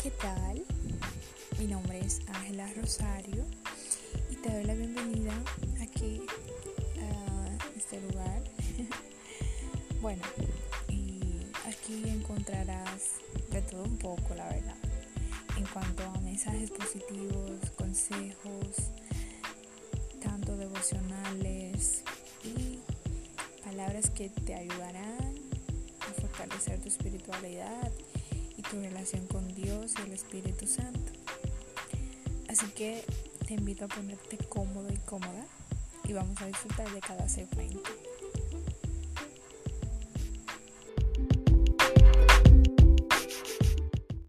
¿qué tal? Mi nombre es Ángela Rosario y te doy la bienvenida aquí a este lugar. bueno, aquí encontrarás de todo un poco, la verdad, en cuanto a mensajes positivos, consejos, tanto devocionales y palabras que te ayudarán a fortalecer tu espiritualidad tu relación con Dios y el Espíritu Santo. Así que te invito a ponerte cómodo y cómoda y vamos a disfrutar de cada segmento.